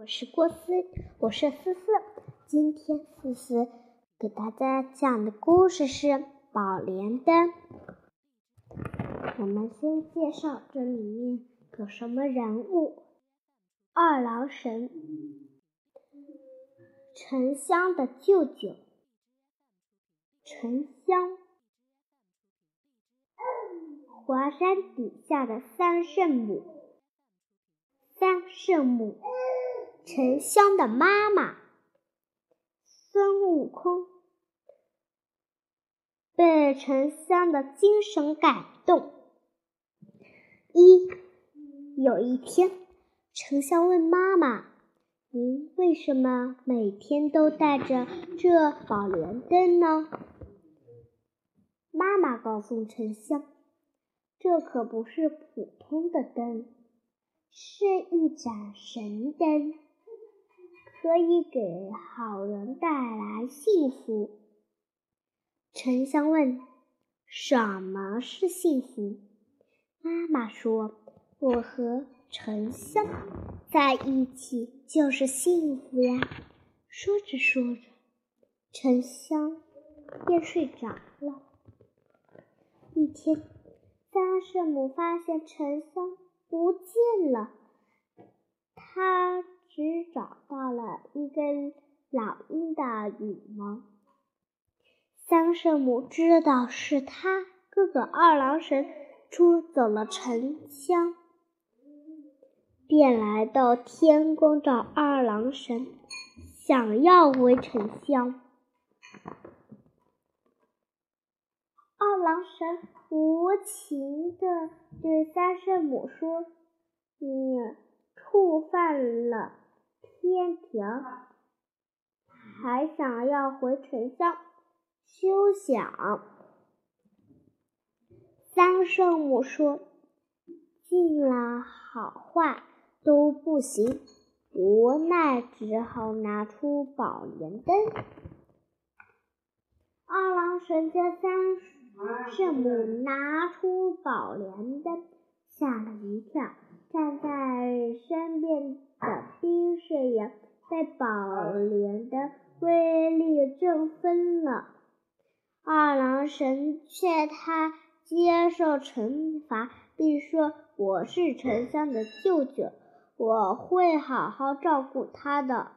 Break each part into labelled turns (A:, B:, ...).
A: 我是郭思，我是思思。今天思思给大家讲的故事是《宝莲灯》。我们先介绍这里面有什么人物：二郎神，沉香的舅舅，沉香，华山底下的三圣母，三圣母。沉香的妈妈孙悟空被沉香的精神感动。一有一天，沉香问妈妈：“您为什么每天都带着这宝莲灯呢？”妈妈告诉沉香：“这可不是普通的灯，是一盏神灯。”可以给好人带来幸福。沉香问：“什么是幸福？”妈妈说：“我和沉香在一起就是幸福呀。”说着说着，沉香便睡着了。一天，三圣母发现沉香不见了，她。只找到了一根老鹰的羽毛。三圣母知道是他哥哥二郎神捉走了沉香，便来到天宫找二郎神，想要回沉香。二郎神无情地对三圣母说：“你触犯了。”天庭，还想要回沉香，休想！三圣母说：“进了好坏都不行。”无奈只好拿出宝莲灯。二郎神见三圣母拿出宝莲灯，吓了一跳，站在身边。的冰水也被宝莲的威力震疯了。二郎神劝他接受惩罚，并说：“我是沉香的舅舅，我会好好照顾他的。”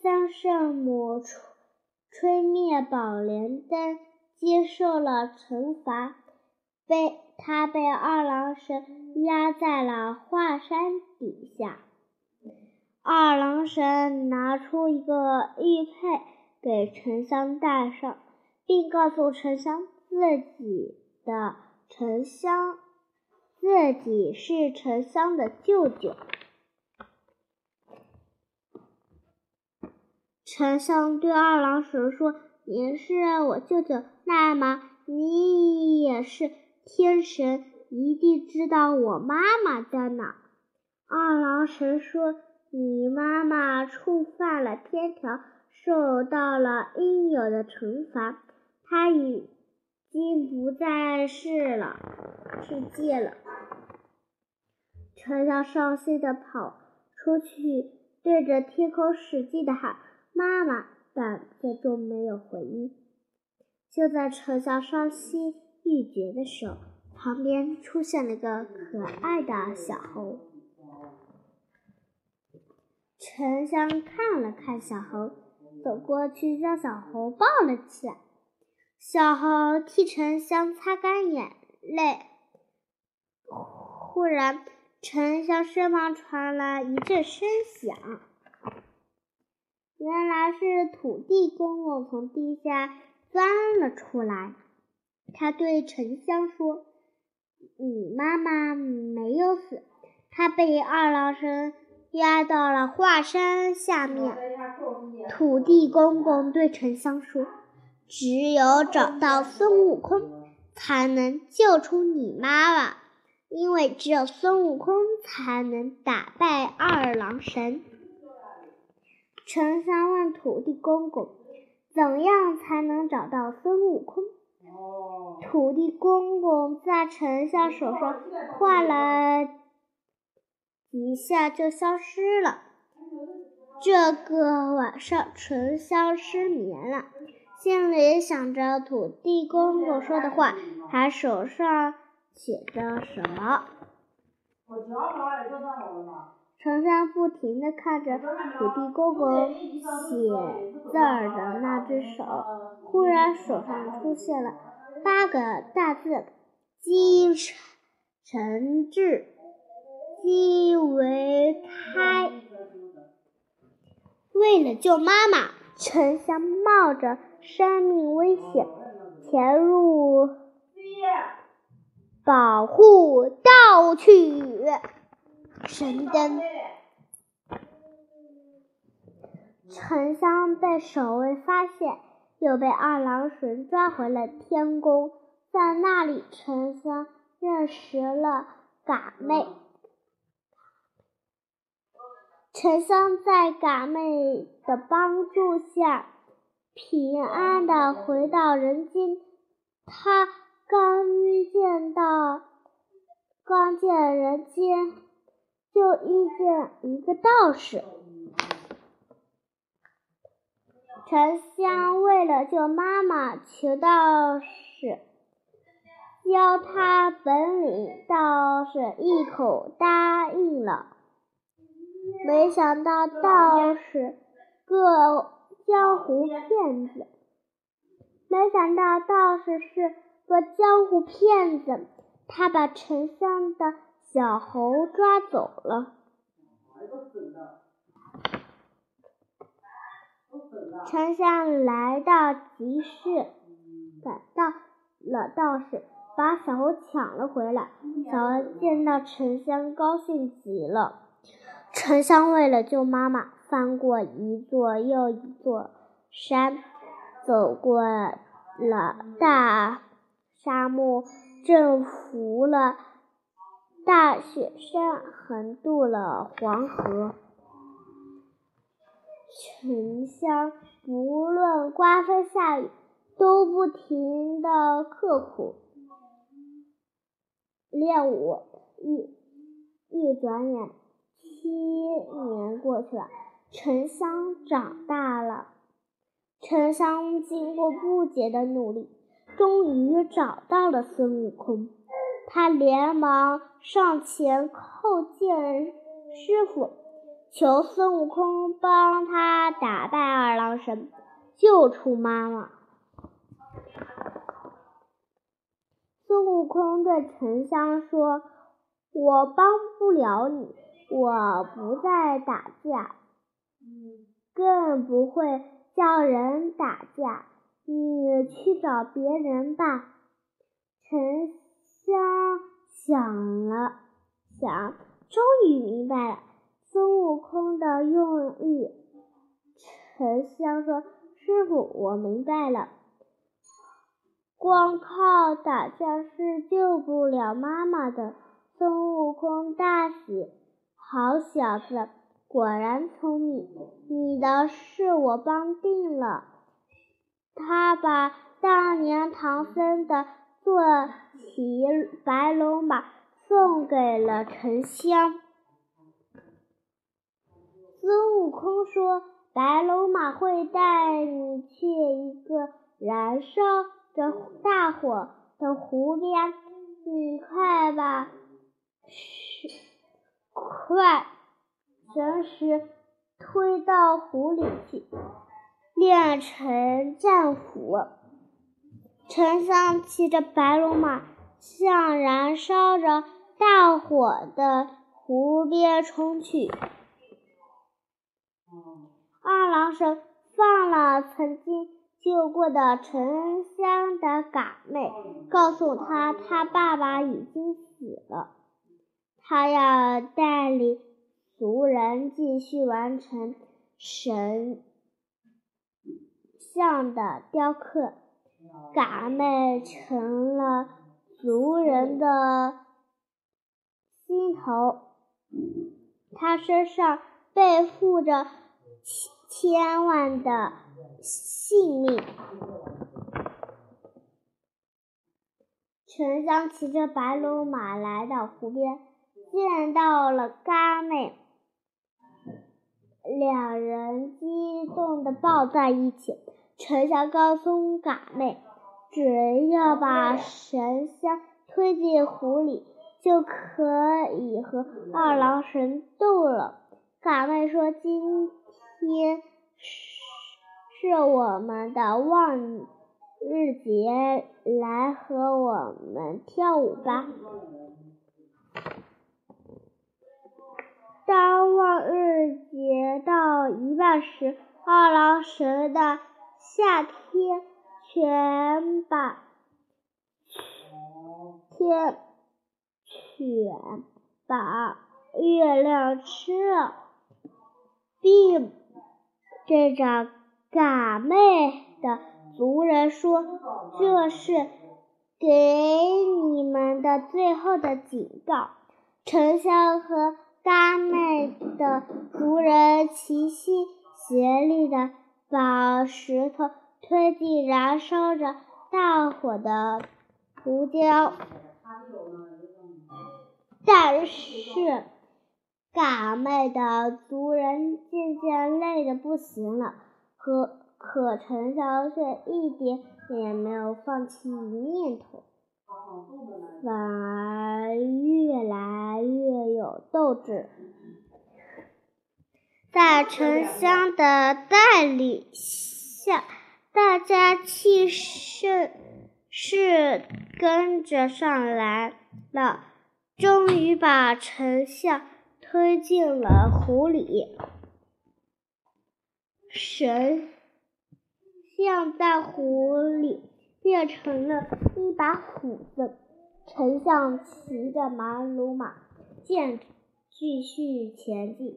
A: 三圣母吹灭宝莲灯，接受了惩罚，被。他被二郎神压在了华山底下。二郎神拿出一个玉佩给沉香戴上，并告诉沉香自己的沉香自己是沉香的舅舅。沉香对二郎神说：“您是我舅舅，那么你也是。”天神一定知道我妈妈在哪。二郎神说：“你妈妈触犯了天条，受到了应有的惩罚。她已经不在世了，世界了。”丞相伤心的跑出去，对着天空使劲的喊：“妈妈！”但最终没有回应。就在丞相伤心。欲绝的手，旁边出现了个可爱的小猴。沉香看了看小猴，走过去将小猴抱了起来。小猴替沉香擦干眼泪。忽然，沉香身旁传来一阵声响，原来是土地公公从地下钻了出来。他对沉香说：“你妈妈没有死，她被二郎神压到了华山下面。”土地公公对沉香说：“只有找到孙悟空，才能救出你妈妈，因为只有孙悟空才能打败二郎神。”沉香问土地公公：“怎样才能找到孙悟空？”土地公公在丞相手上画了一下，就消失了。这个晚上，丞相失眠了，心里想着土地公公说的话，还手上写着什么。丞相不停地看着土地公公写字儿的那只手，忽然手上出现了八个大字：“积成志，积为开。”为了救妈妈，沉香冒着生命危险潜入保护盗取。神灯，沉香被守卫发现，又被二郎神抓回了天宫。在那里，沉香认识了嘎妹。沉香在嘎妹的帮助下，平安的回到人间。他刚见到，刚见人间。就遇见一个道士，沉香为了救妈妈，求道士教他本领，道士一口答应了。没想到道士个江湖骗子，没想到道士是个江湖骗子，他把沉香的。小猴抓走了。丞相来到集市，赶到了道士，把小猴抢了回来。小猴见到丞相，高兴极了。丞相为了救妈妈，翻过一座又一座山，走过了大沙漠，征服了。大雪山横渡了黄河，沉香不论刮风下雨都不停的刻苦练武。一一转眼，七年过去了，沉香长大了。沉香经过不竭的努力，终于找到了孙悟空。他连忙上前叩见师傅，求孙悟空帮他打败二郎神，救出妈妈。孙悟空对沉香说：“我帮不了你，我不再打架，更不会叫人打架，你去找别人吧。”沉香想了想，终于明白了孙悟空的用意。沉香说：“师傅，我明白了，光靠打架是救不了妈妈的。”孙悟空大喜：“好小子，果然聪明！你的事我帮定了。”他把当年唐僧的。坐骑白龙马送给了沉香。孙悟空说：“白龙马会带你去一个燃烧着大火的湖边，你快把快绳石推到湖里去，练成战斧。”丞相骑着白龙马向燃烧着大火的湖边冲去。二郎神放了曾经救过的沉香的嘎妹，告诉他他爸爸已经死了，他要带领族人继续完成神像的雕刻。嘎妹成了族人的心头，他身上背负着千万的性命。沉香骑着白龙马来到湖边，见到了嘎妹，两人激动地抱在一起。沉香告诉嘎妹，只要把神香推进湖里，就可以和二郎神斗了。嘎妹说：“今天是是我们的望。”日节来和我们跳舞吧。当望日节到一半时，二郎神的夏天全把天全把月亮吃了，并这着嘎妹的。族人说：“这是给你们的最后的警告。”沉香和嘎妹的族人齐心协力的把石头推进燃烧着大火的胡椒，但是嘎妹的族人渐渐累得不行了，可。可陈香却一点也没有放弃念头，反而越来越有斗志。在沉香的带领下，大家气势是跟着上来了，终于把沉香推进了湖里。神。像在湖里变成了一把斧子，丞相骑着马鲁马，剑继续前进。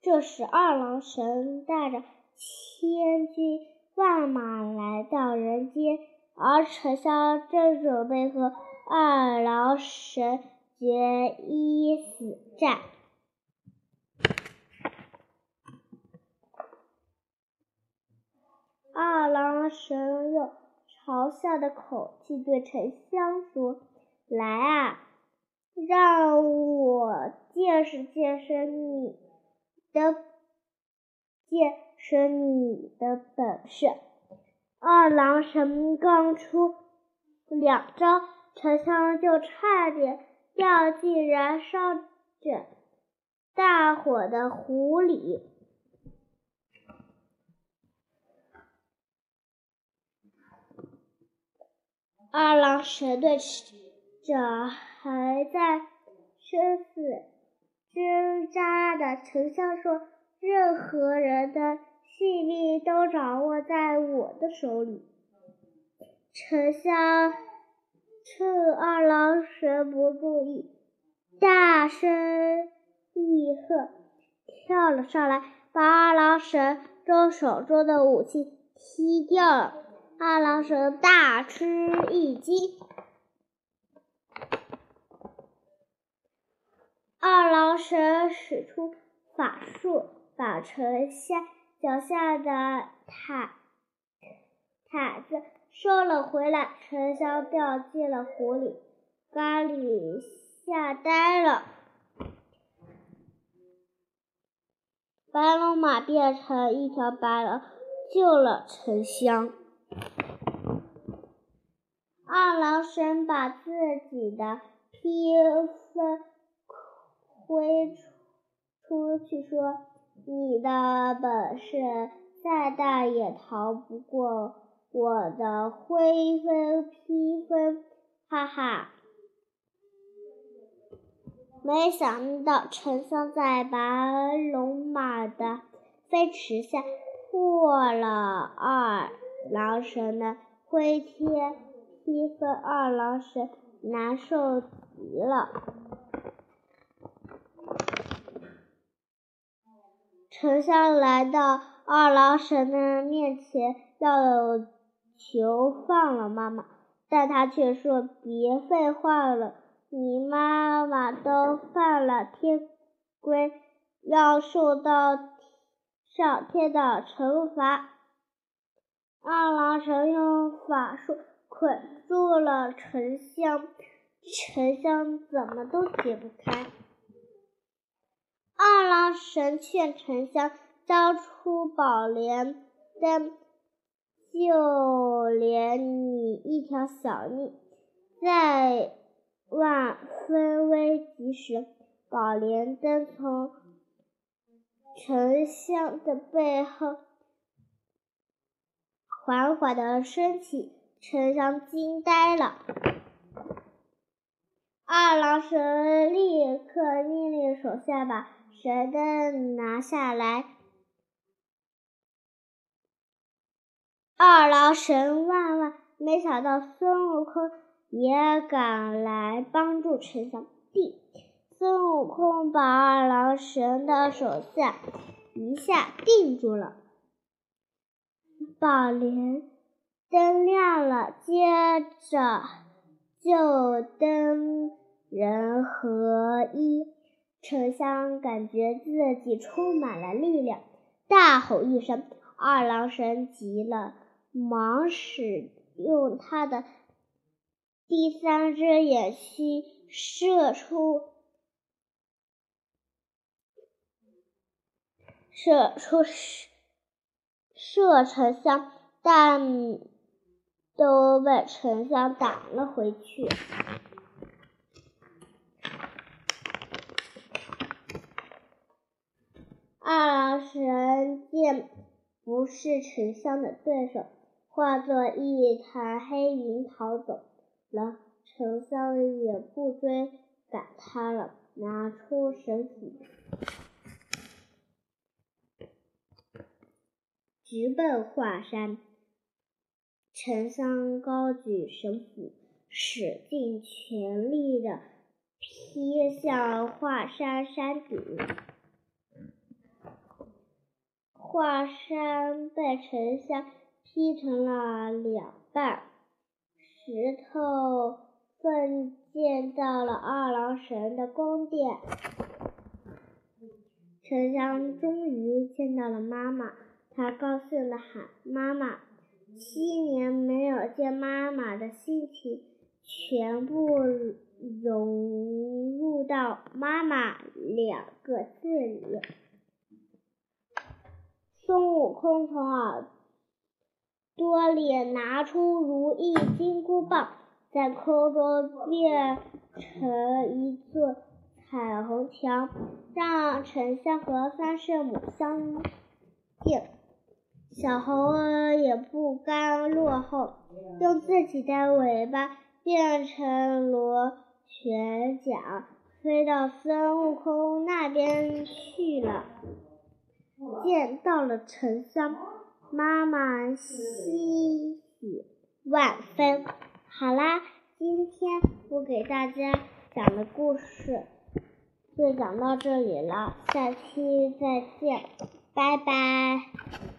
A: 这时，二郎神带着千军万马来到人间，而丞相正准备和二郎神决一死战。二郎神用嘲笑的口气对沉香说：“来啊，让我见识见识你的见识你的本事。”二郎神刚出两招，沉香就差点掉进燃烧着大火的湖里。二郎神对着还在生死挣扎的丞相说：“任何人的性命都掌握在我的手里。”丞相趁二郎神不注意，大声厉喝，跳了上来，把二郎神中手中的武器踢掉了。二郎神大吃一惊，二郎神使出法术，把丞相脚下的毯毯子收了回来。沉香掉进了湖里，咖喱吓呆了。白龙马变成一条白龙，救了沉香。二郎神把自己的披风挥出去，说：“你的本事再大，也逃不过我的灰风披风。”哈哈！没想到丞相在白龙马的飞驰下破了二郎神的灰天。披风二郎神难受极了。丞相来到二郎神的面前，要求放了妈妈，但他却说：“别废话了，你妈妈都犯了天规，要受到上天的惩罚。”二郎神用法术。捆住了沉香，沉香怎么都解不开。二郎神劝沉香交出宝莲灯，就连你一条小命。在万分危急时，宝莲灯从沉香的背后缓缓地升起，沉香惊呆了。二郎神立刻命令手下把神灯拿下来。二郎神万万没想到，孙悟空也赶来帮助沉香。地，孙悟空把二郎神的手下一下定住了。宝莲灯亮了，接着。就灯人合一，沉香感觉自己充满了力量，大吼一声，二郎神急了，忙使用他的第三只眼去射出射出射射沉香，但。都被沉香挡了回去。二郎神见不是沉香的对手，化作一团黑云逃走了。沉香也不追赶他了，拿出神斧，直奔华山。沉香高举神斧，使尽全力的劈向华山山顶。华山被沉香劈成了两半，石头奋溅到了二郎神的宫殿。沉香终于见到了妈妈，他高兴地喊：“妈妈！”七年没有见妈妈的心情，全部融入到“妈妈”两个字里。孙悟空从耳多里拿出如意金箍棒，在空中变成一座彩虹桥，让沉香和三圣母相见。小猴儿也不甘落后，用自己的尾巴变成螺旋桨，飞到孙悟空那边去了。见到了沉香，妈妈欣喜万分。好啦，今天我给大家讲的故事就讲到这里了，下期再见，拜拜。